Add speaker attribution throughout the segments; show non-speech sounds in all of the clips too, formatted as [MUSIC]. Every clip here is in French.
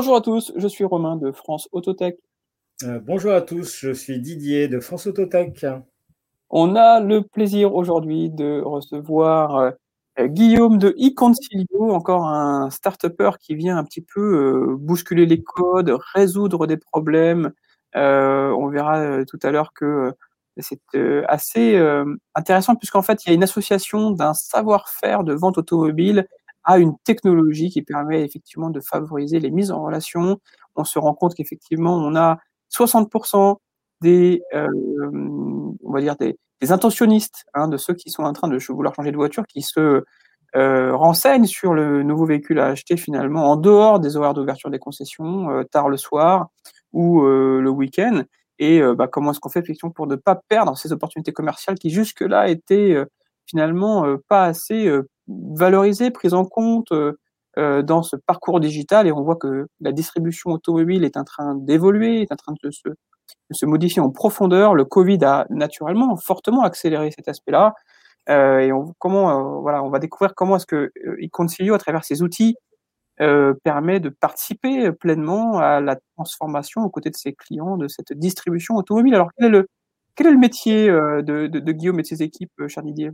Speaker 1: Bonjour à tous, je suis Romain de France Autotech.
Speaker 2: Euh, bonjour à tous, je suis Didier de France Autotech.
Speaker 1: On a le plaisir aujourd'hui de recevoir euh, Guillaume de eConcilio, encore un start qui vient un petit peu euh, bousculer les codes, résoudre des problèmes. on verra tout à l'heure que c'est assez intéressant puisqu'en fait, il y a une association d'un savoir-faire de vente automobile à une technologie qui permet effectivement de favoriser les mises en relation. On se rend compte qu'effectivement, on a 60% des, euh, on va dire des, intentionnistes, hein, de ceux qui sont en train de vouloir changer de voiture, qui se euh, renseignent sur le nouveau véhicule à acheter finalement en dehors des horaires d'ouverture des concessions, euh, tard le soir ou le week-end. Et bah, comment est-ce qu'on fait effectivement pour ne pas perdre ces opportunités commerciales qui jusque-là étaient finalement pas assez valorisée, prise en compte euh, euh, dans ce parcours digital et on voit que la distribution automobile est en train d'évoluer, est en train de se, se, modifier en profondeur. Le Covid a naturellement fortement accéléré cet aspect-là. Euh, et on, comment, voilà, on va découvrir comment est-ce que Iconcilio, à travers ses outils, permet de participer pleinement à la transformation aux côtés de ses clients de cette distribution automobile. Alors, quel est le, quel est le métier de, de, de Guillaume et de ses équipes, cher Didier?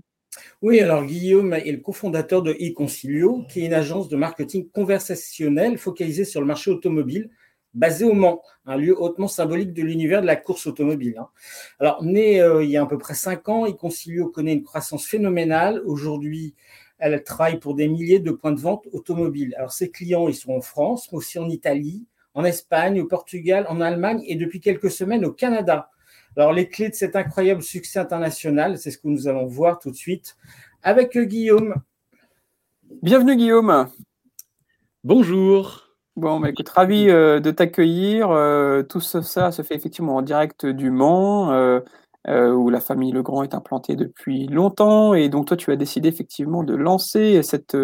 Speaker 2: Oui, alors Guillaume est le cofondateur de eConcilio, qui est une agence de marketing conversationnel focalisée sur le marché automobile, basée au Mans, un lieu hautement symbolique de l'univers de la course automobile. Hein. Alors, né euh, il y a à peu près cinq ans, eConcilio connaît une croissance phénoménale. Aujourd'hui, elle travaille pour des milliers de points de vente automobiles. Alors, ses clients, ils sont en France, mais aussi en Italie, en Espagne, au Portugal, en Allemagne et depuis quelques semaines au Canada. Alors, les clés de cet incroyable succès international, c'est ce que nous allons voir tout de suite avec Guillaume.
Speaker 1: Bienvenue, Guillaume.
Speaker 3: Bonjour.
Speaker 1: Bon, bah, écoute, ravi euh, de t'accueillir. Euh, tout ça, ça, se fait effectivement en direct du Mans, euh, euh, où la famille Legrand est implantée depuis longtemps. Et donc, toi, tu as décidé effectivement de lancer cette,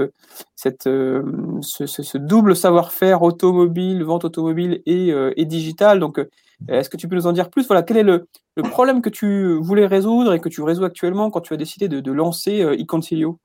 Speaker 1: cette, euh, ce, ce, ce, double savoir-faire automobile, vente automobile et, euh, et digital. Donc, est-ce que tu peux nous en dire plus? Voilà, quel est le, le, problème que tu voulais résoudre et que tu résous actuellement quand tu as décidé de, de lancer euh, eConcilio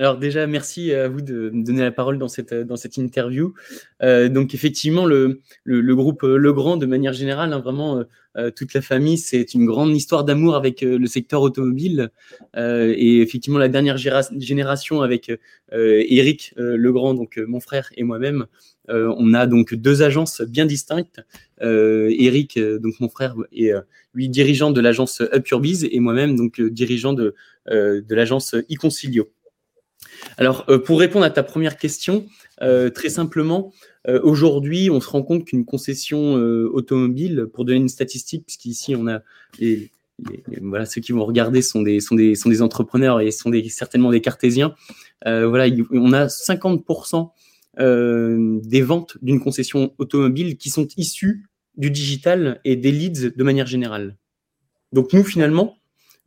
Speaker 3: alors déjà, merci à vous de me donner la parole dans cette, interview. Euh, donc effectivement, le, le, le, groupe Legrand, de manière générale, hein, vraiment euh, toute la famille, c'est une grande histoire d'amour avec euh, le secteur automobile. Euh, et effectivement, la dernière génération avec Eric Legrand, donc mon frère et moi-même, on a donc deux agences bien distinctes. Eric, donc mon frère, est lui dirigeant de l'agence Up et moi-même donc dirigeant de, de l'agence eConcilio. Alors, euh, pour répondre à ta première question, euh, très simplement, euh, aujourd'hui, on se rend compte qu'une concession automobile, pour donner une statistique, puisqu'ici on a voilà, ceux qui vont regarder sont des, sont des, sont des entrepreneurs et sont des, certainement des cartésiens. voilà, on a 50% des ventes d'une concession automobile qui sont issues du digital et des leads de manière générale. Donc nous, finalement,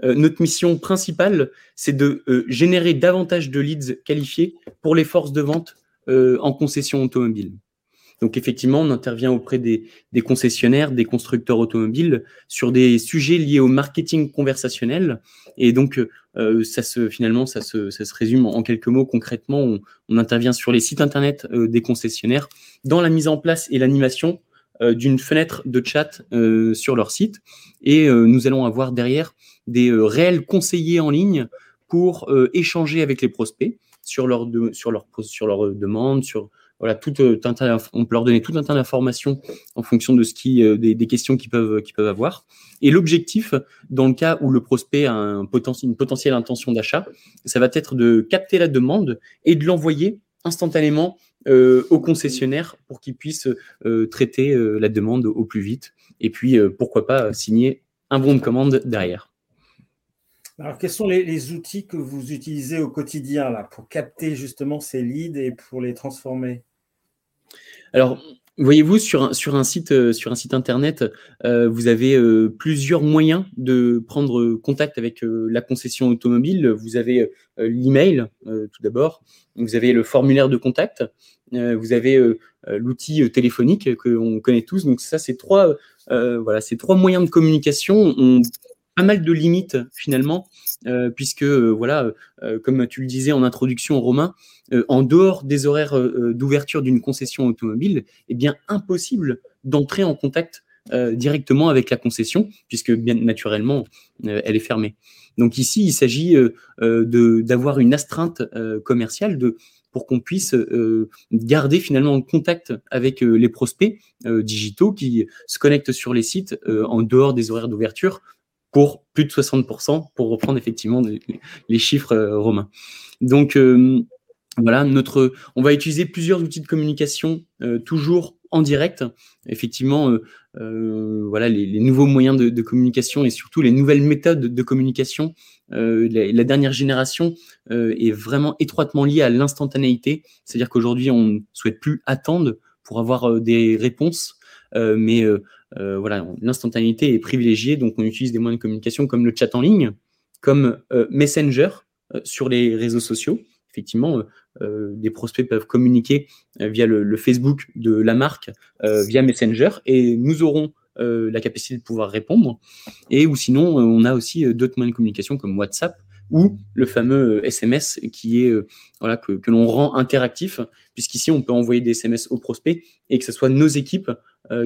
Speaker 3: euh, notre mission principale, c'est de euh, générer davantage de leads qualifiés pour les forces de vente euh, en concession automobile. Donc effectivement, on intervient auprès des, des, concessionnaires, des constructeurs automobiles sur des sujets liés au marketing conversationnel. Et donc, euh, ça se, finalement, ça se, ça se résume en quelques mots. Concrètement, on, intervient sur les sites internet euh, des concessionnaires dans la mise en place et l'animation euh, d'une fenêtre de chat euh, sur leur site. Et euh, nous allons avoir derrière des réels conseillers en ligne pour échanger avec les prospects sur leur, de, sur leur, sur leur demande, sur voilà, tout on peut leur donner tout un tas d'informations en fonction de ce qui, des, questions qu'ils peuvent, qu'ils peuvent avoir. Et l'objectif, dans le cas où le prospect a un une potentielle intention d'achat, ça va être de capter la demande et de l'envoyer instantanément euh, au concessionnaire pour qu'il puisse euh, traiter euh, la demande au plus vite et puis pourquoi pas signer un bon de commande derrière.
Speaker 2: Alors, quels sont les, outils que vous utilisez au quotidien là, pour capter justement ces leads et pour les transformer?
Speaker 3: Alors, Voyez-vous, sur un, site, euh, sur un site internet, euh, vous avez euh, plusieurs moyens de prendre contact avec la concession automobile. Vous avez l'email, tout d'abord. Vous avez le formulaire de contact. vous avez l'outil téléphonique que l'on connaît tous. Donc ça, c'est trois, voilà, ces trois moyens de communication. On pas mal de limites finalement, puisque voilà, comme tu le disais en introduction, Romain, en dehors des horaires d'ouverture d'une concession automobile, eh bien impossible d'entrer en contact directement avec la concession, puisque bien naturellement, elle est fermée. Donc ici, il s'agit d'avoir une astreinte commerciale de pour qu'on puisse euh, garder finalement en contact avec euh, les prospects euh, digitaux qui se connectent sur les sites en dehors des horaires d'ouverture pour plus de 60%, pour reprendre effectivement les chiffres romains. Donc voilà, notre, on va utiliser plusieurs outils de communication toujours en direct. Effectivement, euh, euh, voilà, les, nouveaux moyens de, communication et surtout les nouvelles méthodes de communication. Euh, la, dernière génération est vraiment étroitement liée à l'instantanéité. C'est-à-dire qu'aujourd'hui, on ne souhaite plus attendre pour avoir des réponses, mais voilà, l'instantanéité est privilégiée. Donc, on utilise des moyens de communication comme le chat en ligne, comme Messenger sur les réseaux sociaux effectivement, euh, euh, des prospects peuvent communiquer euh, via le, Facebook de la marque, via Messenger, et nous aurons la capacité de pouvoir répondre. Et ou sinon, on a aussi d'autres moyens de communication comme WhatsApp ou le fameux SMS qui est voilà que, l'on rend interactif, puisqu'ici on peut envoyer des SMS aux prospects et que ce soit nos équipes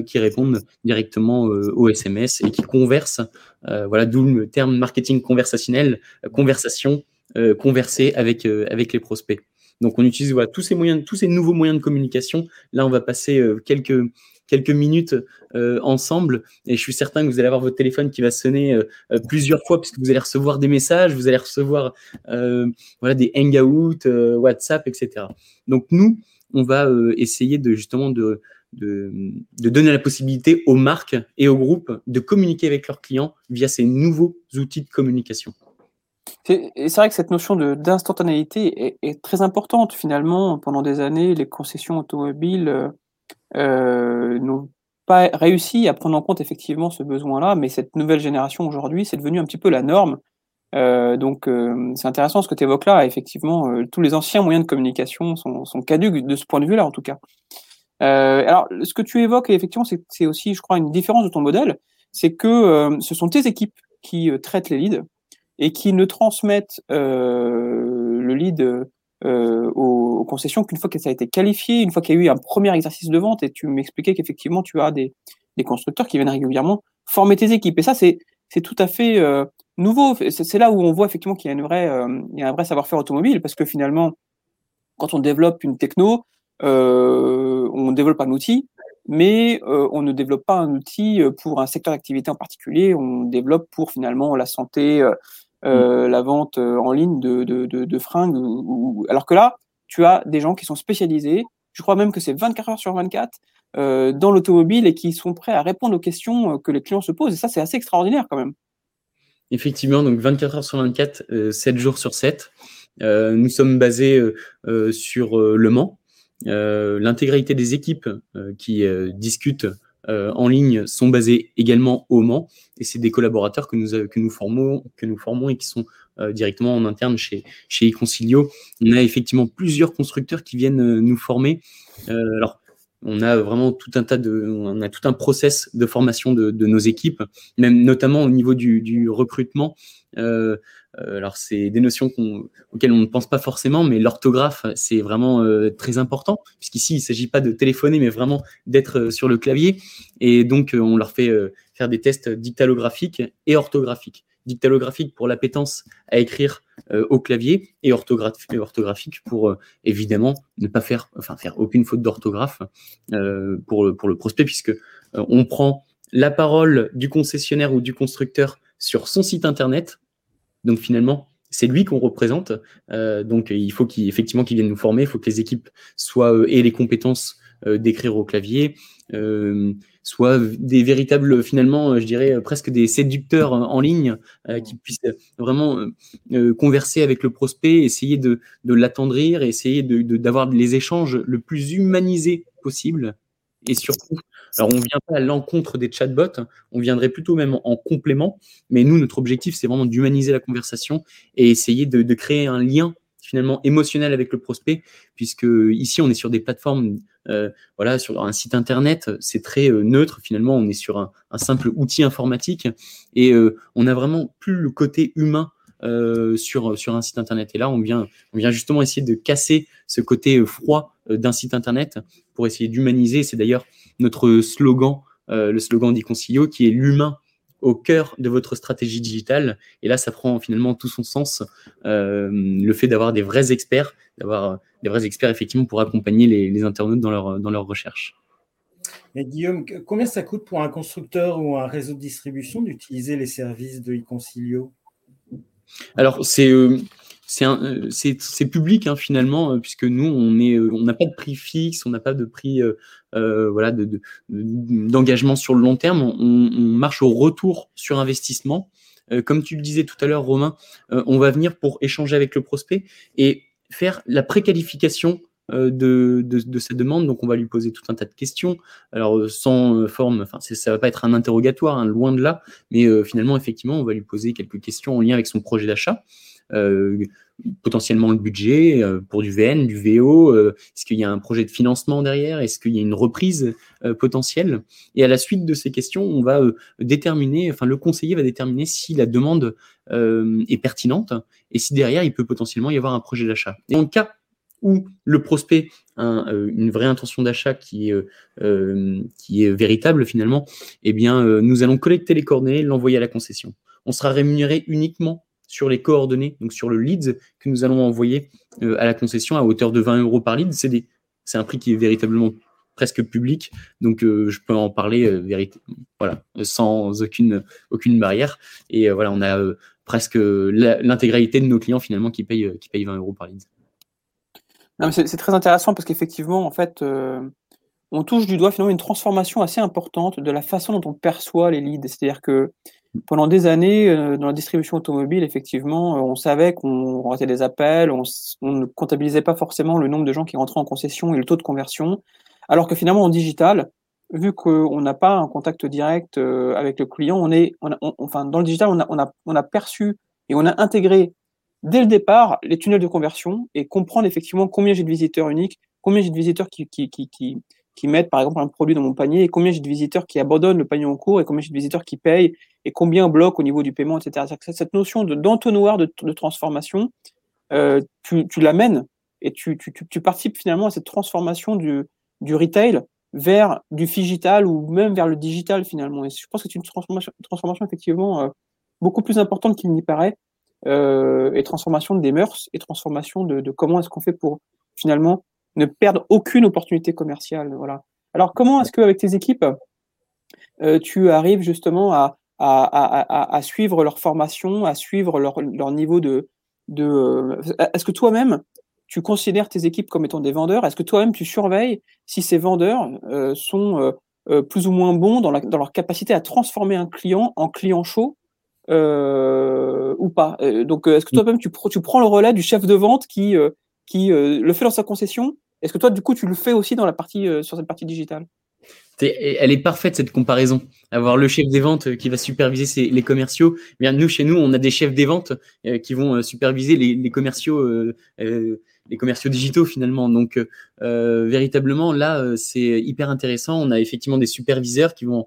Speaker 3: qui répondent directement aux SMS et qui conversent. voilà, d'où le terme marketing conversationnel, conversation euh, converser avec, euh, avec les prospects. Donc on utilise voilà, tous ces moyens, tous ces nouveaux moyens de communication. Là, on va passer euh, quelques quelques minutes ensemble et je suis certain que vous allez avoir votre téléphone qui va sonner plusieurs fois puisque vous allez recevoir des messages, vous allez recevoir voilà des hangouts, WhatsApp, etc. Donc nous, on va essayer de justement de, de, donner la possibilité aux marques et aux groupes de communiquer avec leurs clients via ces nouveaux outils de communication.
Speaker 1: C'est vrai que cette notion d'instantanéité est, très importante. Finalement, pendant des années, les concessions automobiles euh, euh, n'ont pas réussi à prendre en compte effectivement ce besoin-là, mais cette nouvelle génération aujourd'hui, c'est devenu un petit peu la norme. Euh, donc, c'est intéressant ce que tu évoques là. Effectivement, tous les anciens moyens de communication sont, sont caduques de ce point de vue-là, en tout cas. Alors, ce que tu évoques, effectivement, c'est aussi, je crois, une différence de ton modèle, c'est que ce sont tes équipes qui traitent les leads et qui ne transmettent euh, le lead euh, aux, concessions qu'une fois que ça a été qualifié, une fois qu'il y a eu un premier exercice de vente, et tu m'expliquais qu'effectivement tu as des, des, constructeurs qui viennent régulièrement former tes équipes. Et ça, c'est tout à fait euh, nouveau. C'est là où on voit effectivement qu'il y a une vraie, euh, il y a un vrai savoir-faire automobile, parce que finalement, quand on développe une techno, euh, on développe un outil, mais euh, on ne développe pas un outil pour un secteur d'activité en particulier. On développe pour finalement la santé, euh, mm. la vente euh, en ligne de, de, de, fringues. Ou, alors que là, tu as des gens qui sont spécialisés. Je crois même que c'est 24 heures sur 24 euh, dans l'automobile et qui sont prêts à répondre aux questions que les clients se posent. Et ça, c'est assez extraordinaire quand même.
Speaker 3: Effectivement, donc 24 heures sur 24, 7 jours sur 7. nous sommes basés sur Le Mans. L'intégralité des équipes qui discutent euh, en ligne sont basés également au Mans et c'est des collaborateurs que nous, euh, que nous, formons, que nous formons et qui sont euh, directement en interne chez, chez Econcilio. On a effectivement plusieurs constructeurs qui viennent nous former. alors, on a vraiment tout un tas de, on a tout un process de formation de, nos équipes, même notamment au niveau du, recrutement. Euh, euh, alors, c'est des notions auxquelles on ne pense pas forcément, mais l'orthographe, c'est vraiment euh, très important, puisqu'ici, il ne s'agit pas de téléphoner, mais vraiment d'être sur le clavier. Et donc, on leur fait faire des tests dictalographiques et orthographiques. Dictalographique pour l'appétence à écrire au clavier et orthographique pour évidemment ne pas faire, enfin faire aucune faute d'orthographe pour, pour le prospect, puisque on prend la parole du concessionnaire ou du constructeur sur son site internet donc finalement, c'est lui qu'on représente. Euh, donc il faut qu'il effectivement qu'il vienne nous former. Il faut que les équipes soient euh, aient les compétences euh, d'écrire au clavier, soient des véritables finalement, je dirais presque des séducteurs en ligne qui puissent vraiment converser avec le prospect, essayer de, de l'attendrir, essayer de d'avoir les échanges le plus humanisés possible et surtout, alors on vient pas à l'encontre des chatbots, on viendrait plutôt même en complément, mais nous, notre objectif, c'est vraiment d'humaniser la conversation et essayer de, créer un lien finalement émotionnel avec le prospect, puisque ici on est sur des plateformes, euh, voilà, sur un site internet, c'est très euh, neutre. Finalement, on est sur un, simple outil informatique. Et euh, on a vraiment plus le côté humain sur sur un site internet. Et là, on vient on vient justement essayer de casser ce côté froid d'un site internet pour essayer d'humaniser. C'est d'ailleurs notre slogan, le slogan d'Iconcilio, qui est l'humain au cœur de votre stratégie digitale. Et là, ça prend finalement tout son sens, euh, le fait d'avoir des vrais experts, d'avoir euh, des vrais experts effectivement pour accompagner les, internautes dans leur, dans leur recherche.
Speaker 2: Et Guillaume, combien ça coûte pour un constructeur ou un réseau de distribution d'utiliser les services de eConcilio
Speaker 3: Alors, c'est euh, euh, c'est public hein, finalement, euh, puisque nous, on est, euh, n'a pas de prix fixe, on n'a pas de prix voilà, d'engagement de, sur le long terme. On, marche au retour sur investissement. comme tu le disais tout à l'heure, Romain, on va venir pour échanger avec le prospect et faire la préqualification de, de, de, sa demande. Donc, on va lui poser tout un tas de questions. Alors, sans forme, enfin, ça va pas être un interrogatoire, hein, loin de là, mais finalement, effectivement, on va lui poser quelques questions en lien avec son projet d'achat. Euh, potentiellement le budget euh, pour du VN, du VO euh, Est-ce qu'il y a un projet de financement derrière? Est-ce qu'il y a une reprise potentielle? Et à la suite de ces questions, on va déterminer, enfin le conseiller va déterminer si la demande est pertinente et si derrière il peut potentiellement y avoir un projet d'achat. Et en cas où le prospect a une vraie intention d'achat qui, est véritable finalement, eh bien, nous allons collecter les coordonnées, l'envoyer à la concession. On sera rémunéré uniquement sur les coordonnées, donc sur le lead que nous allons envoyer euh, à la concession à hauteur de 20 euros par lead. C'est un prix qui est véritablement presque public, donc euh, je peux en parler euh, voilà, sans aucune, aucune barrière. Et voilà, on a presque l'intégralité de nos clients finalement qui payent, qui payent 20 euros par lead.
Speaker 1: C'est très intéressant parce qu'effectivement, en fait, on touche du doigt finalement une transformation assez importante de la façon dont on perçoit les leads. C'est-à-dire que pendant des années, euh, dans la distribution automobile, effectivement, euh, on savait qu'on ratait des appels, on, ne comptabilisait pas forcément le nombre de gens qui rentraient en concession et le taux de conversion, alors que finalement en digital, vu qu'on n'a pas un contact direct euh, avec le client, on est, enfin dans le digital, on a, on a, on a perçu et on a intégré dès le départ les tunnels de conversion et comprendre effectivement combien j'ai de visiteurs uniques, combien j'ai de visiteurs qui, qui, qui, qui mettent par exemple un produit dans mon panier et combien j'ai de visiteurs qui abandonnent le panier en cours et combien j'ai de visiteurs qui payent et combien bloquent au niveau du paiement, etc. Cette notion d'entonnoir de, transformation, euh, tu, l'amènes et tu, participes finalement à cette transformation du, retail vers du digital ou même vers le digital finalement. Et je pense que c'est une transformation, effectivement euh, beaucoup plus importante qu'il n'y paraît euh, et transformation des mœurs et transformation de comment est-ce qu'on fait pour finalement ne perdre aucune opportunité commerciale. Voilà. Alors, comment est-ce qu'avec tes équipes, euh, tu arrives justement à, à, suivre leur formation, à suivre leur, niveau de... de euh, est-ce que toi-même, tu considères tes équipes comme étant des vendeurs? Est-ce que toi-même, tu surveilles si ces vendeurs euh, sont plus ou moins bons dans, dans, leur capacité à transformer un client en client chaud ou pas? Donc, est-ce que toi-même, tu, tu, prends le relais du chef de vente qui, qui le fait dans sa concession est-ce que toi, du coup, tu le fais aussi dans la partie, euh, sur cette partie digitale?
Speaker 3: Elle est parfaite cette comparaison. Avoir le chef des ventes euh, qui va superviser les commerciaux. Eh bien, nous chez nous, on a des chefs des ventes euh, qui vont superviser les, commerciaux, les commerciaux digitaux finalement. Donc véritablement là, c'est hyper intéressant. On a effectivement des superviseurs qui vont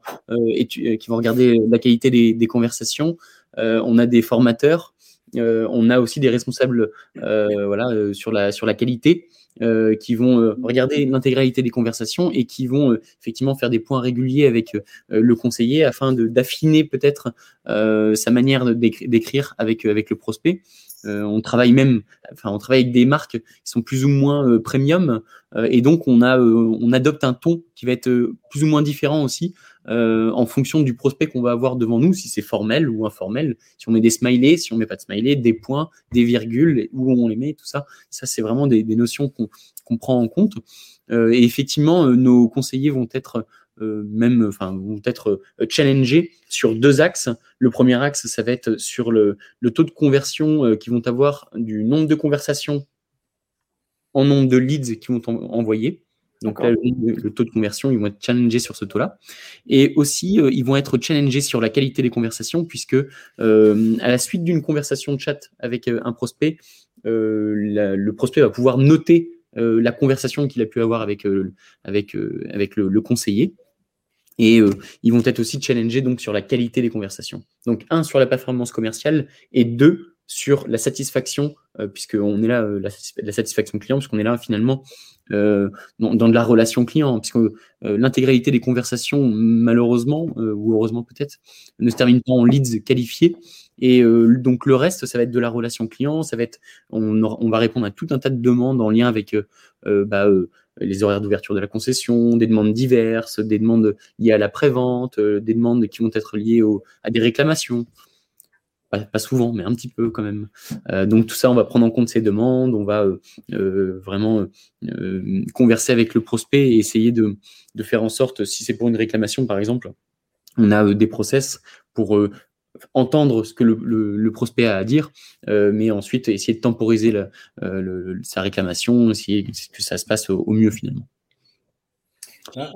Speaker 3: qui vont regarder la qualité des, conversations. on a des formateurs. on a aussi des responsables voilà sur la sur la qualité. Euh, qui vont euh, regarder l'intégralité des conversations et qui vont euh, effectivement faire des points réguliers avec le conseiller afin d'affiner peut-être sa manière d'écrire avec, avec le prospect. on travaille même, enfin, on travaille avec des marques qui sont plus ou moins premium, et donc on a, on adopte un ton qui va être plus ou moins différent aussi euh, en fonction du prospect qu'on va avoir devant nous, si c'est formel ou informel, si on met des smileys, si on met pas de smileys, des points, des virgules, où on les met, tout ça. Ça, c'est vraiment des, notions qu'on prend en compte. Euh, et effectivement, euh, nos conseillers vont être même, enfin, vont être challengés sur deux axes. Le premier axe, ça va être sur le, le taux de conversion qu'ils vont avoir du nombre de conversations en nombre de leads qu'ils vont envoyer. Donc là, le, taux de conversion, ils vont être challengés sur ce taux-là. Et aussi, euh, ils vont être challengés sur la qualité des conversations, puisque euh, à la suite d'une conversation de chat avec euh, un prospect, le prospect va pouvoir noter la conversation qu'il a pu avoir avec, avec, avec le, conseiller. Et ils vont être aussi challengés donc sur la qualité des conversations. Donc un sur la performance commerciale et deux sur la satisfaction, euh, puisqu'on est là, euh, la, satisfaction client, puisqu'on est là finalement euh, dans, de la relation client, puisque l'intégralité des conversations, malheureusement, ou heureusement peut-être, ne se termine pas en leads qualifiés. Et donc le reste, ça va être de la relation client, ça va être, on, on va répondre à tout un tas de demandes en lien avec bah, les horaires d'ouverture de la concession, des demandes diverses, des demandes liées à la prévente, des demandes qui vont être liées à des réclamations pas, souvent, mais un petit peu quand même. Euh, donc tout ça, on va prendre en compte ces demandes, on va euh, euh, vraiment converser avec le prospect et essayer de, faire en sorte, si c'est pour une réclamation par exemple, on a des process pour entendre ce que le, prospect a à dire, mais ensuite essayer de temporiser sa réclamation, essayer que ça se passe au, mieux finalement.
Speaker 2: Ah,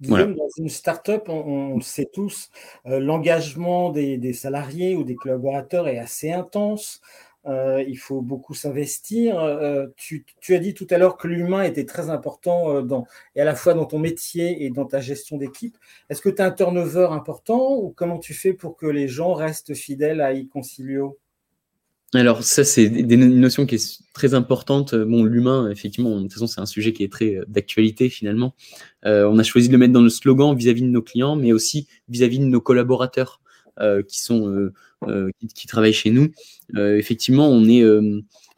Speaker 2: dans une start-up, on, le sait tous, euh, l'engagement des, salariés ou des collaborateurs est assez intense. Euh, il faut beaucoup s'investir. Euh, tu, as dit tout à l'heure que l'humain était très important dans, et à la fois dans ton métier et dans ta gestion d'équipe. Est-ce que tu as un turnover important ou comment tu fais pour que les gens restent fidèles à iConcilio?
Speaker 3: Alors ça, c'est une notion qui est très importante. Bon, l'humain, effectivement, de toute façon, c'est un sujet qui est très euh, d'actualité finalement. Euh, on a choisi de le mettre dans le slogan vis-à-vis de nos clients, mais aussi vis-à-vis de nos collaborateurs euh, qui sont qui, travaillent chez nous. effectivement, on est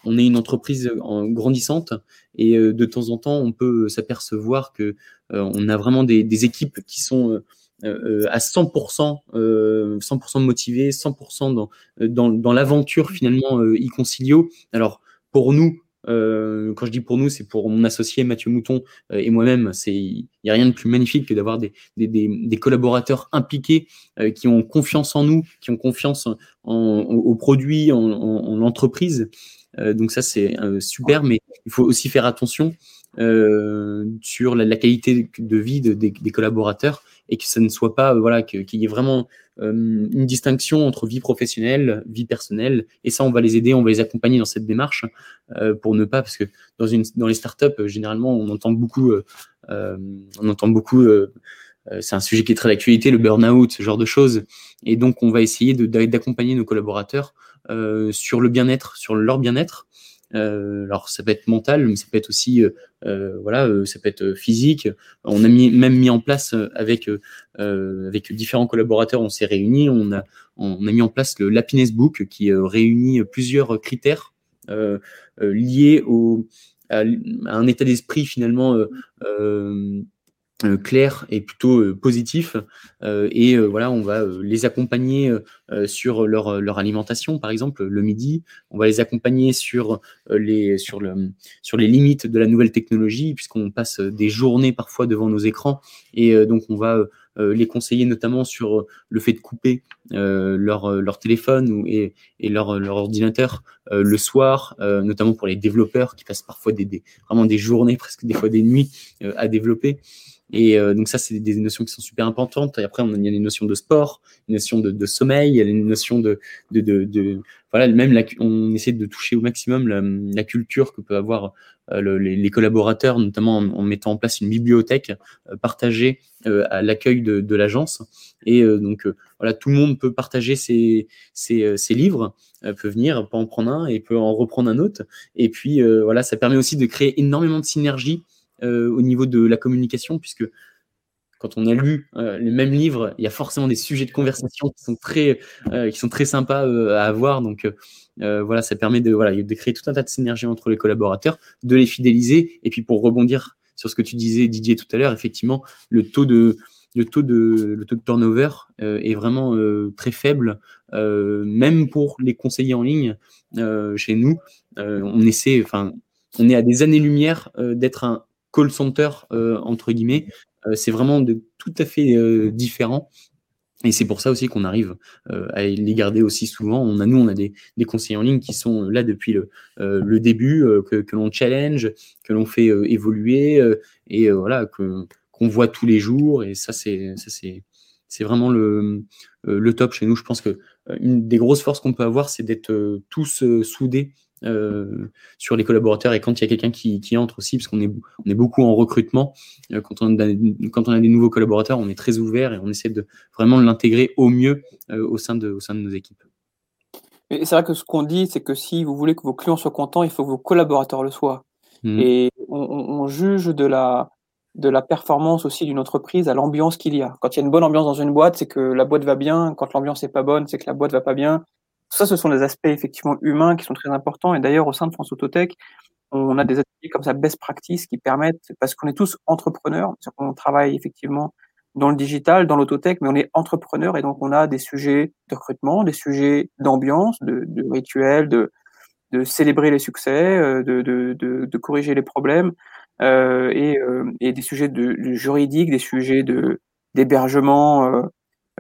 Speaker 3: on est une entreprise grandissante et de temps en temps, on peut s'apercevoir que on a vraiment des, des équipes qui sont euh, euh, à 100%, 100% euh, motivé, 100% dans, dans, dans l'aventure finalement e-concilio. Alors pour nous, quand je dis pour nous, c'est pour mon associé Mathieu Mouton et moi-même. C'est il n'y a rien de plus magnifique que d'avoir des, des, des, collaborateurs impliqués qui ont confiance en nous, qui ont confiance en, au produit, en, en, l'entreprise. donc ça c'est super, mais il faut aussi faire attention sur la, la, qualité de vie de, des, collaborateurs et que ça ne soit pas, euh, voilà, qu'il y ait vraiment euh, une distinction entre vie professionnelle, vie personnelle. Et ça, on va les aider, on va les accompagner dans cette démarche euh, pour ne pas, parce que dans, une, dans les startups, généralement, on entend beaucoup, on entend beaucoup c'est un sujet qui est très d'actualité, le burn-out, ce genre de choses. Et donc, on va essayer d'accompagner nos collaborateurs sur le bien-être, sur leur bien-être, euh, alors ça peut être mental, mais ça peut être aussi, euh, euh, voilà, ça peut être physique. On a mis, même mis en place avec avec différents collaborateurs, on s'est réunis, on a on a mis en place le Happiness Book qui réunit plusieurs critères liés au à, un état d'esprit finalement euh, clair et plutôt euh, positif. Euh, et voilà on va les accompagner sur leur, leur alimentation par exemple le midi. On va les accompagner sur les sur le sur les limites de la nouvelle technologie puisqu'on passe des journées parfois devant nos écrans. Et donc on va les conseiller notamment sur le fait de couper leur, leur téléphone et, et leur, leur ordinateur le soir, notamment pour les développeurs qui passent parfois des, des, vraiment des journées, presque des fois des nuits à développer. Et euh, donc ça, c'est des notions qui sont super importantes. Et après, on a, il y a les notions de sport, une notion de, de sommeil, il y a une notion de, de, de, voilà, même la, on essaie de toucher au maximum la, la culture que peut avoir euh, les, les, collaborateurs, notamment en, mettant en place une bibliothèque euh, partagée à l'accueil de, l'agence. Et donc voilà, tout le monde peut partager ses, ses, ses livres, peut venir, peut en prendre un et peut en reprendre un autre. Et puis voilà, ça permet aussi de créer énormément de synergie euh, au niveau de la communication, puisque quand on a lu euh, les mêmes livres, il y a forcément des sujets de conversation qui sont très, euh, qui sont très sympas à avoir. Donc voilà, ça permet de, voilà, de créer tout un tas de synergies entre les collaborateurs, de les fidéliser. Et puis pour rebondir sur ce que tu disais, Didier, tout à l'heure, effectivement, le taux de, le taux de, le taux de turnover est vraiment très faible, même pour les conseillers en ligne chez nous. on essaie, enfin, on est à des années-lumière d'être un call center, euh, entre guillemets. Euh, c'est vraiment de, tout à fait euh, différent. Et c'est pour ça aussi qu'on arrive à les garder aussi souvent. On a, nous, on a des, des conseillers en ligne qui sont là depuis le, le début, que, que l'on challenge, que l'on fait évoluer et voilà, qu'on voit tous les jours. Et ça, c'est, ça, c'est, c'est vraiment le, le top chez nous. Je pense que une des grosses forces qu'on peut avoir, c'est d'être tous soudés sur les collaborateurs et quand il y a quelqu'un qui, qui, entre aussi, parce qu'on est, on est beaucoup en recrutement. quand, on a, quand on a des nouveaux collaborateurs, on est très ouvert et on essaie de vraiment l'intégrer au mieux au, sein de, au sein de nos équipes.
Speaker 1: Et c'est vrai que ce qu'on dit, c'est que si vous voulez que vos clients soient contents, il faut que vos collaborateurs le soient. Mmh. Et on, on, juge de la, de la performance aussi d'une entreprise à l'ambiance qu'il y a. Quand il y a une bonne ambiance dans une boîte, c'est que la boîte va bien. Quand l'ambiance n'est pas bonne, c'est que la boîte va pas bien. Ça, ce sont des aspects effectivement humains qui sont très importants. Et d'ailleurs, au sein de France Autotech, on a des ateliers comme ça, best practice, qui permettent, parce qu'on est tous entrepreneurs, on travaille effectivement dans le digital, dans l'autotech, mais on est entrepreneur et donc on a des sujets de recrutement, des sujets d'ambiance, de, de rituels, de, célébrer les succès, euh, de, corriger les problèmes euh, et, euh, et, des sujets de, juridiques, des sujets d'hébergement.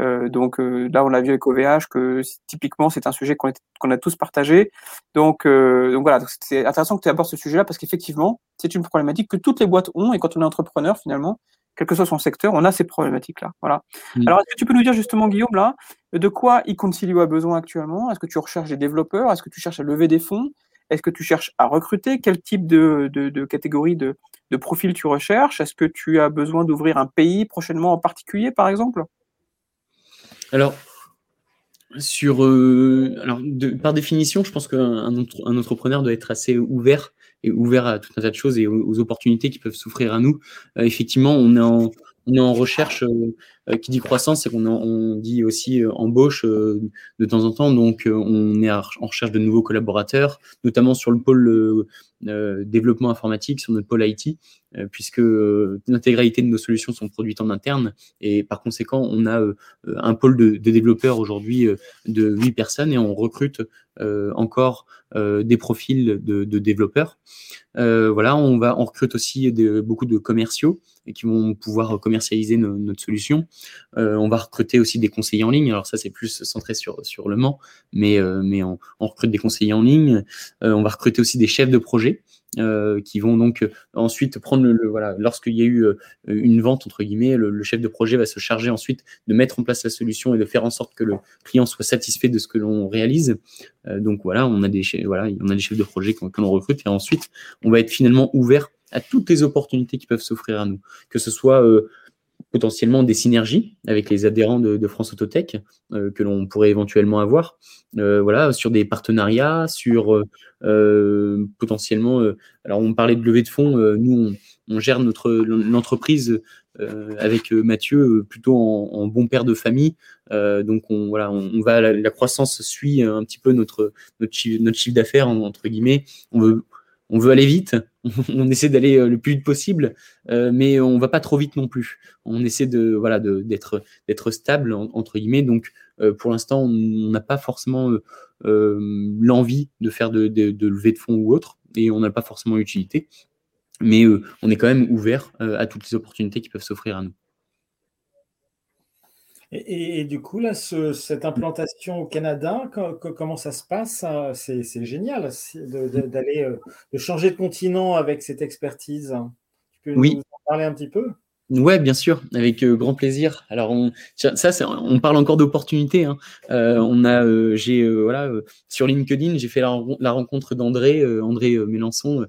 Speaker 1: Euh, euh donc là, on l'a vu avec OVH que typiquement c'est un sujet qu'on a tous partagé. Donc, donc voilà, c'est intéressant que tu abordes ce sujet-là parce qu'effectivement, c'est une problématique que toutes les boîtes ont et quand on est entrepreneur finalement, quel que soit son secteur, on a ces problématiques-là. Voilà. Mmh. Alors, est-ce que tu peux nous dire justement, Guillaume, là, de quoi eConcilio a besoin actuellement? Est-ce que tu recherches des développeurs? Est-ce que tu cherches à lever des fonds? Est-ce que tu cherches à recruter? Quel type de, de, de catégorie de, de profil tu recherches? Est-ce que tu as besoin d'ouvrir un pays prochainement en particulier, par exemple?
Speaker 3: Alors, sur, euh, par définition, je pense qu'un un entrepreneur doit être assez ouvert et ouvert à tout un tas de choses et aux, opportunités qui peuvent s'offrir à nous. Euh, effectivement, on est en, recherche, euh, qui dit croissance, c'est qu'on on dit aussi euh, embauche de temps en temps. Donc, on est en recherche de nouveaux collaborateurs, notamment sur le pôle développement informatique, sur notre pôle IT, puisque l'intégralité de nos solutions sont produites en interne. Et par conséquent, on a un pôle de, de développeurs aujourd'hui de 8 personnes et on recrute encore des profils de, de développeurs. voilà, on va, on recrute aussi beaucoup de commerciaux qui vont pouvoir commercialiser notre solution. Euh, on va recruter aussi des conseillers en ligne. Alors ça, c'est plus centré sur, sur le Mans, mais, euh, mais on, recrute des conseillers en ligne. Euh, on va recruter aussi des chefs de projet. Qui vont donc ensuite prendre le, voilà lorsqu'il y a eu une vente entre guillemets le, chef de projet va se charger ensuite de mettre en place la solution et de faire en sorte que le client soit satisfait de ce que l'on réalise donc voilà on a des voilà on a des chefs de projet que, l'on recrute et ensuite on va être finalement ouvert à toutes les opportunités qui peuvent s'offrir à nous, que ce soit potentiellement des synergies avec les adhérents de, France Autotech euh, que l'on pourrait éventuellement avoir, euh, voilà, sur des partenariats, sur potentiellement. alors on parlait de levée de fonds, nous on, gère notre l'entreprise avec Mathieu plutôt en, bon père de famille, donc on voilà, on, va la, croissance suit un petit peu notre chiffre, d'affaires entre guillemets. On on veut aller vite, [LAUGHS] on essaie d'aller euh, le plus vite possible, euh, mais on va pas trop vite non plus. On essaie de voilà d'être stable entre guillemets. Donc euh, pour l'instant, on n'a pas forcément l'envie de faire de, de, de levée de fonds ou autre, et on n'a pas forcément l'utilité. Mais on est quand même ouvert à toutes les opportunités qui peuvent s'offrir à nous.
Speaker 2: Et, du coup, là, cette implantation au Canada, comment ça se passe C'est génial d'aller, euh, de changer de continent avec cette expertise. Tu peux nous en parler un petit peu?
Speaker 3: Ouais, bien sûr, avec euh, grand plaisir. Alors, on, ça, on parle encore d'opportunités. Hein. Euh, on a, j'ai, voilà, sur LinkedIn, j'ai fait la, rencontre d'André, André Mélençon,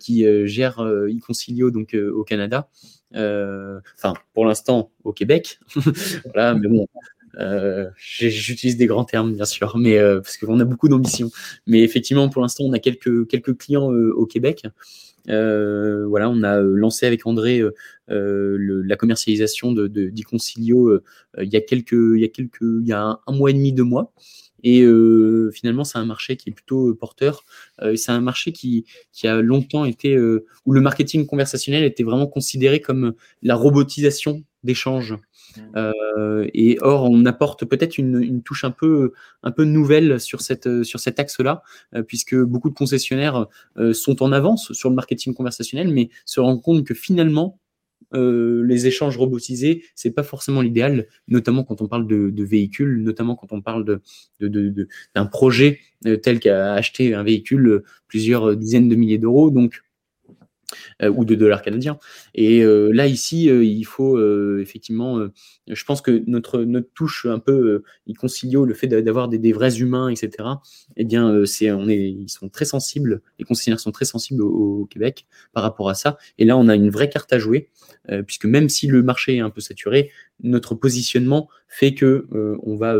Speaker 3: qui gère iConcilio donc au Canada. Euh, enfin, pour l'instant, au Québec. [LAUGHS] voilà, mais bon, euh, j'utilise des grands termes, bien sûr, mais euh, parce qu'on a beaucoup d'ambition. Mais effectivement, pour l'instant, on a quelques quelques clients au Québec. voilà, on a lancé avec André la commercialisation de, il y a quelques il y a quelques il y a un, un mois et demi deux mois. Et euh, finalement, c'est un marché qui est plutôt euh, porteur. Euh, c'est un marché qui, qui a longtemps été, où le marketing conversationnel était vraiment considéré comme la robotisation d'échanges. Mmh. et or, on apporte peut-être une, une, touche un peu, un peu nouvelle sur, cette, sur cet axe-là, puisque beaucoup de concessionnaires sont en avance sur le marketing conversationnel, mais se rendent compte que finalement, euh, les échanges robotisés, c'est pas forcément l'idéal, notamment quand on parle de, véhicules, notamment quand on parle de, d'un projet euh, tel qu'à acheter un véhicule plusieurs dizaines de milliers d'euros. Donc, Euh, ou de dollars canadiens. Et euh, là, ici, euh, il faut effectivement, je pense que notre, notre touche un peu concilio, le fait d'avoir des, vrais humains, etc., eh bien, on est, ils sont très sensibles, les conciliaires sont très sensibles au, Québec par rapport à ça. Et là, on a une vraie carte à jouer, puisque même si le marché est un peu saturé, notre positionnement fait que on va,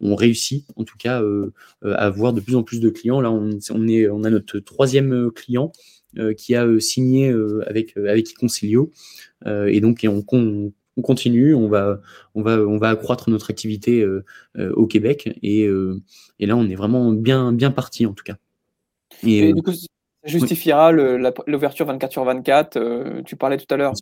Speaker 3: on réussit en tout cas à avoir de plus en plus de clients. Là, on, est, on a notre troisième client qui a euh, signé euh, avec avec Concilio et donc on, on, continue, on va, on va, on va accroître notre activité au Québec et, et, là on est vraiment bien, bien parti en tout cas.
Speaker 1: Et, du coup, ça justifiera l'ouverture 24 sur 24. tu parlais tout à l'heure.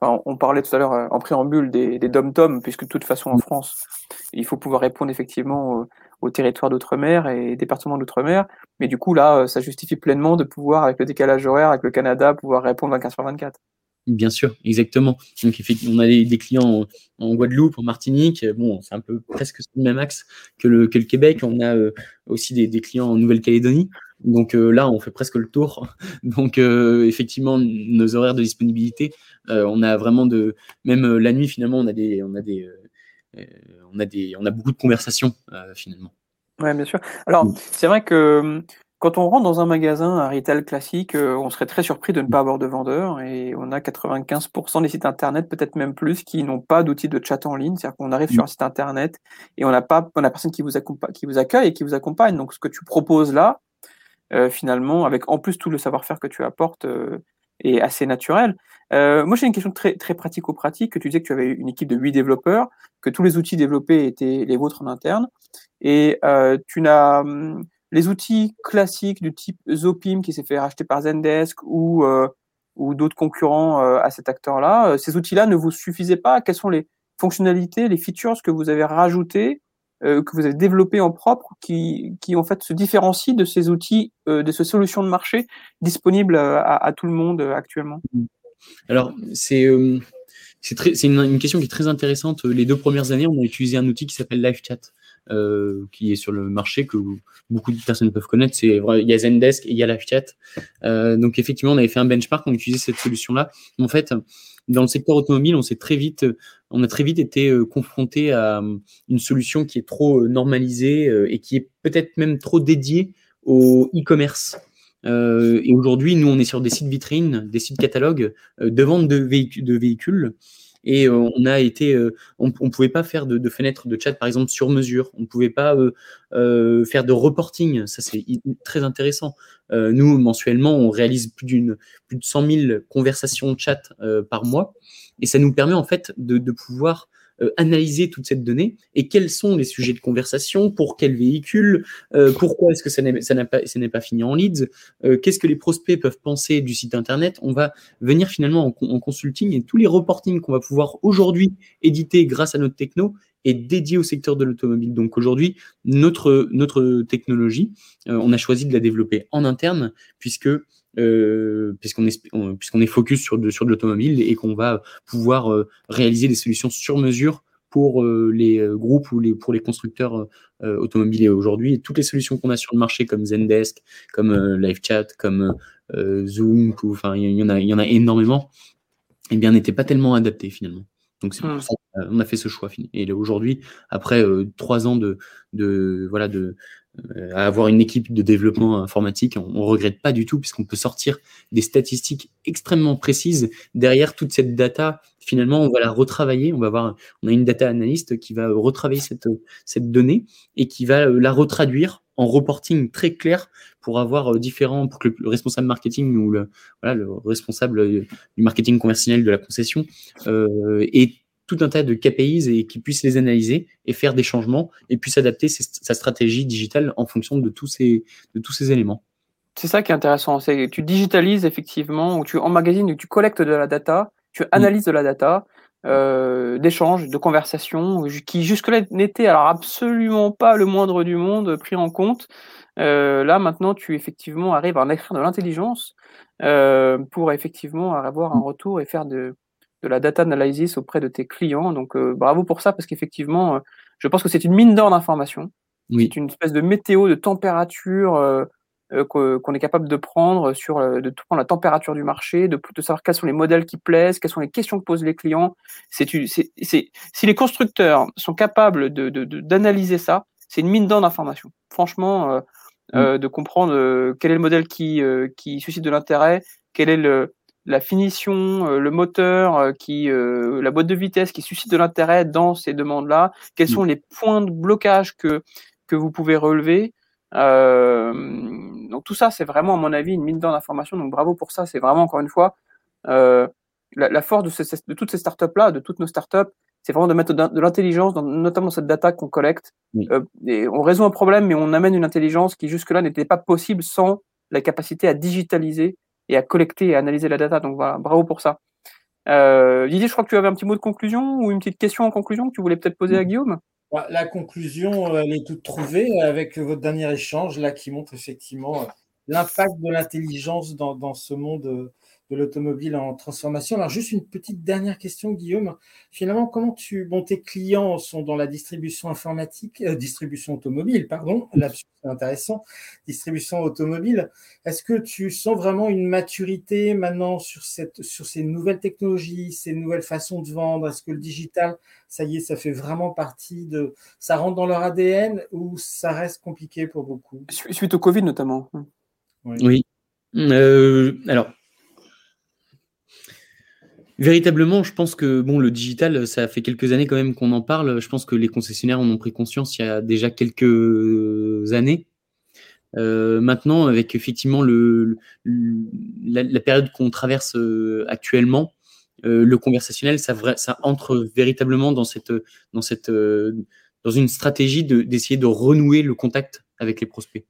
Speaker 1: On parlait tout à l'heure en préambule des, des dom-tom, puisque de toute façon en France, il faut pouvoir répondre effectivement aux territoires d'outre-mer et départements d'outre-mer. Mais du coup, là, ça justifie pleinement de pouvoir, avec le décalage horaire, avec le Canada, pouvoir répondre 24 sur 24.
Speaker 3: Bien sûr, exactement. Donc, on a des, clients en, Guadeloupe, en Martinique. Bon, c'est un peu presque le même axe que le, que le Québec. On a euh, aussi des, clients en Nouvelle-Calédonie. Donc euh, là, on fait presque le tour. [LAUGHS] Donc, euh, effectivement, nos horaires de disponibilité, on a vraiment de. Même la nuit, finalement, on a des, on a des, on a des, on a beaucoup de conversations finalement.
Speaker 1: Oui, bien sûr. Alors, mm. c'est vrai que hum, quand on rentre dans un magasin, un retail classique, on serait très surpris de ne pas avoir de vendeur et on a 95% des sites internet, peut-être même plus, qui n'ont pas d'outils de chat en ligne. C'est-à-dire qu'on arrive sur mm. un site internet et on n'a pas, on a personne qui vous, qui vous accueille et qui vous accompagne. Donc, ce que tu proposes là, finalement, avec en plus tout le savoir-faire que tu apportes, est assez naturel. Euh, moi, j'ai une question très, très pratico-pratique, que tu disais que tu avais une équipe de 8 développeurs, que tous les outils développés étaient les vôtres en interne, et euh, tu n'as hum, les outils classiques du type Zopim qui s'est fait racheter par Zendesk ou, euh, ou d'autres concurrents à cet acteur-là, ces outils-là ne vous suffisaient pas Quelles sont les fonctionnalités, les features que vous avez rajoutées que vous avez développés en propre qui, qui en fait se différencient de ces outils, de ces solutions de marché disponibles à, tout le monde actuellement? Mmh.
Speaker 3: Alors, c'est euh, c'est une, une, question qui est très intéressante. Les deux premières années, on a utilisé un outil qui s'appelle LiveChat, euh, qui est sur le marché, que beaucoup de personnes peuvent connaître. C'est Il y a Zendesk et il y a LiveChat. Euh, donc, effectivement, on avait fait un benchmark, on a utilisé cette solution-là. En fait, dans le secteur automobile, on s'est très vite, on a très vite été euh, confronté à euh, une solution qui est trop normalisée et qui est peut-être même trop dédiée au e-commerce. Euh, et aujourd'hui, nous, on est sur des sites vitrines, des sites catalogues euh, de vente de, véhicules, de véhicules. Et euh, on a été, on, ne pouvait pas faire de, de fenêtres de chat, par exemple, sur mesure. On pouvait pas faire de reporting. Ça, c'est très intéressant. nous, mensuellement, on réalise plus d'une, plus de 100 000 conversations chat par mois. Et ça nous permet, en fait, de, de pouvoir euh, analyser toute cette donnée et quels sont les sujets de conversation, pour quel véhicule, euh, pourquoi est-ce que ça n'est pas, fini en leads, euh, qu'est-ce que les prospects peuvent penser du site internet. On va venir finalement en, consulting et tous les reportings qu'on va pouvoir aujourd'hui éditer grâce à notre techno est dédié au secteur de l'automobile. Donc aujourd'hui, notre, notre technologie, on a choisi de la développer en interne puisque euh, puisqu'on est, puisqu'on est focus sur de, sur de l'automobile et qu'on va pouvoir euh, réaliser des solutions sur mesure pour euh, les groupes ou les, pour les constructeurs automobiles aujourd'hui. Et toutes les solutions qu'on a sur le marché, comme Zendesk, comme LiveChat, comme Zoom, enfin, il y, en a, y en a énormément, eh bien, n'étaient pas tellement adaptés finalement. Donc, c'est pour hmm. ça qu'on a fait ce choix. Et aujourd'hui, après trois ans de, de, voilà, de, euh, à avoir une équipe de développement informatique, on, on regrette pas du tout puisqu'on peut sortir des statistiques extrêmement précises derrière toute cette data. Finalement, on va la retravailler. On va avoir, on a une data analyst qui va retravailler cette cette donnée et qui va la retraduire en reporting très clair pour avoir euh, différents, pour que le responsable marketing ou le, voilà, le responsable du marketing conversionnel de la concession euh, ait tout un tas de KPIs et qui puisse les analyser et faire des changements et puisse adapter sa stratégie digitale en fonction de tous ces, de tous ces éléments.
Speaker 1: C'est ça qui est intéressant, c'est tu digitalises effectivement, ou tu emmagasines, ou tu collectes de la data, tu analyses de la data, euh, d'échanges, de conversations, qui jusque-là n'étaient alors absolument pas le moindre du monde pris en compte. Euh, là maintenant, tu effectivement arrives à en extraire de l'intelligence euh, pour effectivement avoir un retour et faire de, de la data analysis auprès de tes clients. Donc bravo pour ça parce qu'effectivement, je pense que c'est une mine d'or d'informations. C'est une espèce de météo, de température, qu'on est capable de prendre sur de prendre la température du marché, de, de, savoir quels sont les modèles qui plaisent, quelles sont les questions que posent les clients. C'est si les constructeurs sont capables d'analyser de, ça, c'est une mine d'or d'informations. Franchement, euh, de comprendre euh, quel est le modèle qui, euh, qui suscite de l'intérêt, quelle est le, la finition, le moteur, qui, la boîte de vitesse qui suscite de l'intérêt dans ces demandes-là, quels sont les points de blocage que, que vous pouvez relever. Donc tout ça, c'est vraiment, à mon avis, une mine d'or d'informations. Donc bravo pour ça. C'est vraiment, encore une fois, la, la, force de, de toutes ces startups-là, de toutes nos startups, c'est vraiment de mettre de l'intelligence, notamment dans cette data qu'on collecte. Euh, et on résout un problème, mais on amène une intelligence qui jusque-là n'était pas possible sans la capacité à digitaliser et à collecter et à analyser la data. Donc voilà, bravo pour ça. Euh, Didier, je crois que tu avais un petit mot de conclusion ou une petite question en conclusion que tu voulais peut-être poser à Guillaume?
Speaker 2: Bah, la conclusion, elle est toute trouvée avec votre dernier échange là qui montre effectivement l'impact de l'intelligence dans, dans, ce monde de l'automobile en transformation. Alors, juste une petite dernière question, Guillaume. Finalement, comment tu. Bon, tes clients sont dans la distribution informatique, euh, distribution automobile, pardon, là c'est intéressant, distribution automobile. Est-ce que tu sens vraiment une maturité maintenant sur, cette, sur ces nouvelles technologies, ces nouvelles façons de vendre? Est-ce que le digital, ça y est, ça fait vraiment partie de. Ça rentre dans leur ADN ou ça reste compliqué pour beaucoup?
Speaker 1: Suite au Covid, notamment.
Speaker 3: Oui. oui. Euh, alors, Véritablement, je pense que bon, le digital, ça fait quelques années quand même qu'on en parle. Je pense que les concessionnaires en ont pris conscience il y a déjà quelques années. Euh, maintenant, avec effectivement le, la, période qu'on traverse euh, actuellement, euh, le conversationnel, ça, ça, entre véritablement dans cette, dans cette, dans une stratégie d'essayer de renouer le contact avec les prospects.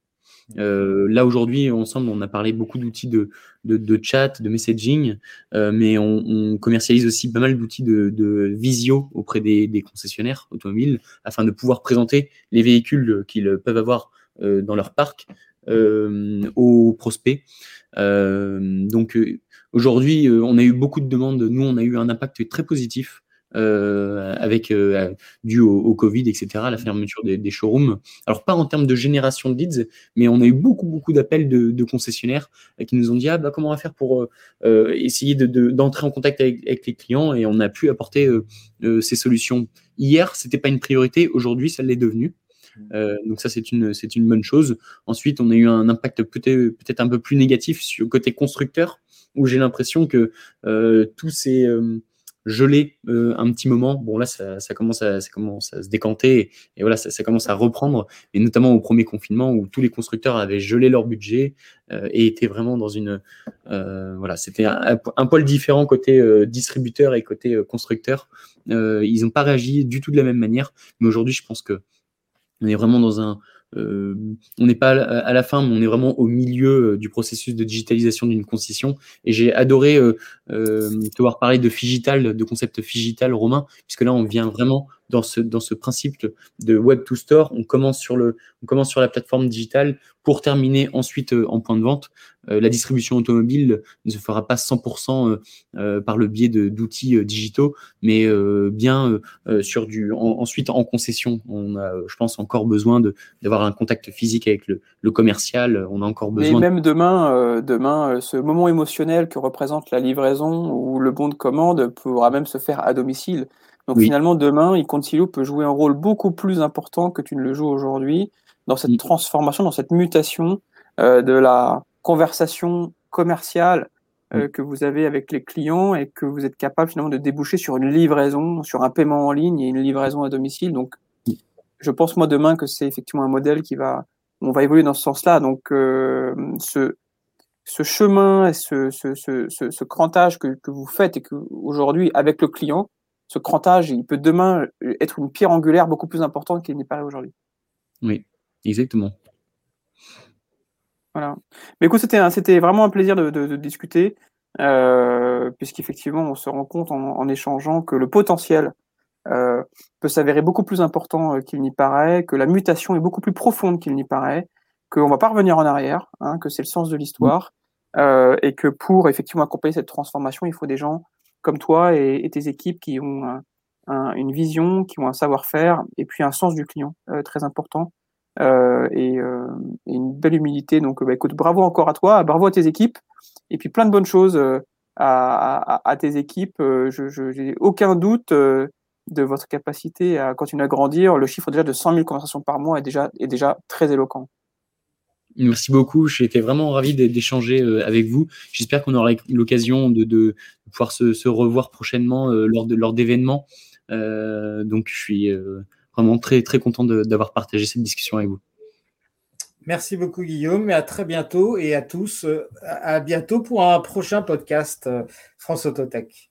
Speaker 3: Euh, là aujourd'hui, ensemble, on a parlé beaucoup d'outils de, de, chat, de messaging, euh, mais on, commercialise aussi pas mal d'outils de, visio auprès des, concessionnaires automobiles afin de pouvoir présenter les véhicules qu'ils peuvent avoir euh, dans leur parc aux prospects. donc aujourd'hui, on a eu beaucoup de demandes. Nous, on a eu un impact très positif euh, avec euh, dû au, Covid, etc., la fermeture des, showrooms. Alors pas en termes de génération de leads, mais on a eu beaucoup beaucoup d'appels de, concessionnaires euh, qui nous ont dit ah bah comment on va faire pour essayer d'entrer en contact avec, les clients? Et on a pu apporter ces solutions. Hier, c'était pas une priorité, aujourd'hui, ça l'est devenu. donc ça, c'est une, c'est une bonne chose. Ensuite, on a eu un impact peut-être, peut-être un peu plus négatif sur le côté constructeur, où j'ai l'impression que tous ces, gelé euh, un petit moment. Bon, là, ça, commence, à, ça commence à se décanter et, voilà, ça, commence à reprendre. Et notamment au premier confinement où tous les constructeurs avaient gelé leur budget euh, et étaient vraiment dans une. Euh, voilà, c'était un, poil différent côté distributeur et côté constructeur. ils n'ont pas réagi du tout de la même manière. Mais aujourd'hui, je pense que on est vraiment dans un, euh, on n'est pas à la fin, mais on est vraiment au milieu euh, du processus de digitalisation d'une concession. Et j'ai adoré euh, te voir parler de Figital, de concept Figital romain, puisque là, on vient vraiment dans ce, dans ce principe de web to store. On commence sur, le, on commence sur la plateforme digitale pour terminer ensuite euh, en point de vente. Euh, la distribution automobile ne se fera pas 100% euh, par le biais d'outils digitaux, mais bien sur du ensuite en concession. On a, je pense, encore besoin d'avoir un contact physique avec le, le, commercial. On a encore besoin.
Speaker 1: Mais même demain, demain, ce moment émotionnel que représente la livraison ou le bon de commande pourra même se faire à domicile. Donc finalement, demain, Iconcilio peut jouer un rôle beaucoup plus important que tu ne le joues aujourd'hui dans cette transformation, dans cette mutation euh, de la conversation commerciale euh, que vous avez avec les clients et que vous êtes capable finalement de déboucher sur une livraison, sur un paiement en ligne et une livraison à domicile. Donc, je pense moi demain que c'est effectivement un modèle qui va, on va évoluer dans ce sens-là. Donc, euh, ce, ce chemin et ce, ce, ce, ce, crantage que, que vous faites et que aujourd'hui avec le client, ce crantage, il peut demain être une pierre angulaire beaucoup plus importante qu'il n'est pas aujourd'hui.
Speaker 3: Oui, exactement.
Speaker 1: Voilà. Mais écoute, c'était, c'était vraiment un plaisir de, discuter, euh, puisqu'effectivement, on se rend compte en, échangeant que le potentiel euh, peut s'avérer beaucoup plus important euh, qu'il n'y paraît, que la mutation est beaucoup plus profonde qu'il n'y paraît, qu'on ne va pas revenir en arrière, hein, que c'est le sens de l'histoire, euh, et que pour effectivement accompagner cette transformation, il faut des gens comme toi et, tes équipes qui ont une vision, qui ont un savoir-faire et puis un sens du client euh, très important. et, une belle humilité. Donc, bah, écoute, bravo encore à toi, bravo à tes équipes, et puis plein de bonnes choses à, tes équipes. Je n'ai aucun doute de votre capacité à continuer à grandir. Le chiffre déjà de 100 000 conversations par mois est déjà très éloquent.
Speaker 3: Merci beaucoup. J'ai été vraiment ravi d'échanger euh, avec vous. J'espère qu'on aura l'occasion de, pouvoir se, revoir prochainement euh, lors d'événements. Euh, donc, je suis vraiment très très content d'avoir partagé cette discussion avec vous.
Speaker 2: Merci beaucoup Guillaume et à très bientôt et à tous à bientôt pour un prochain podcast France Autotech.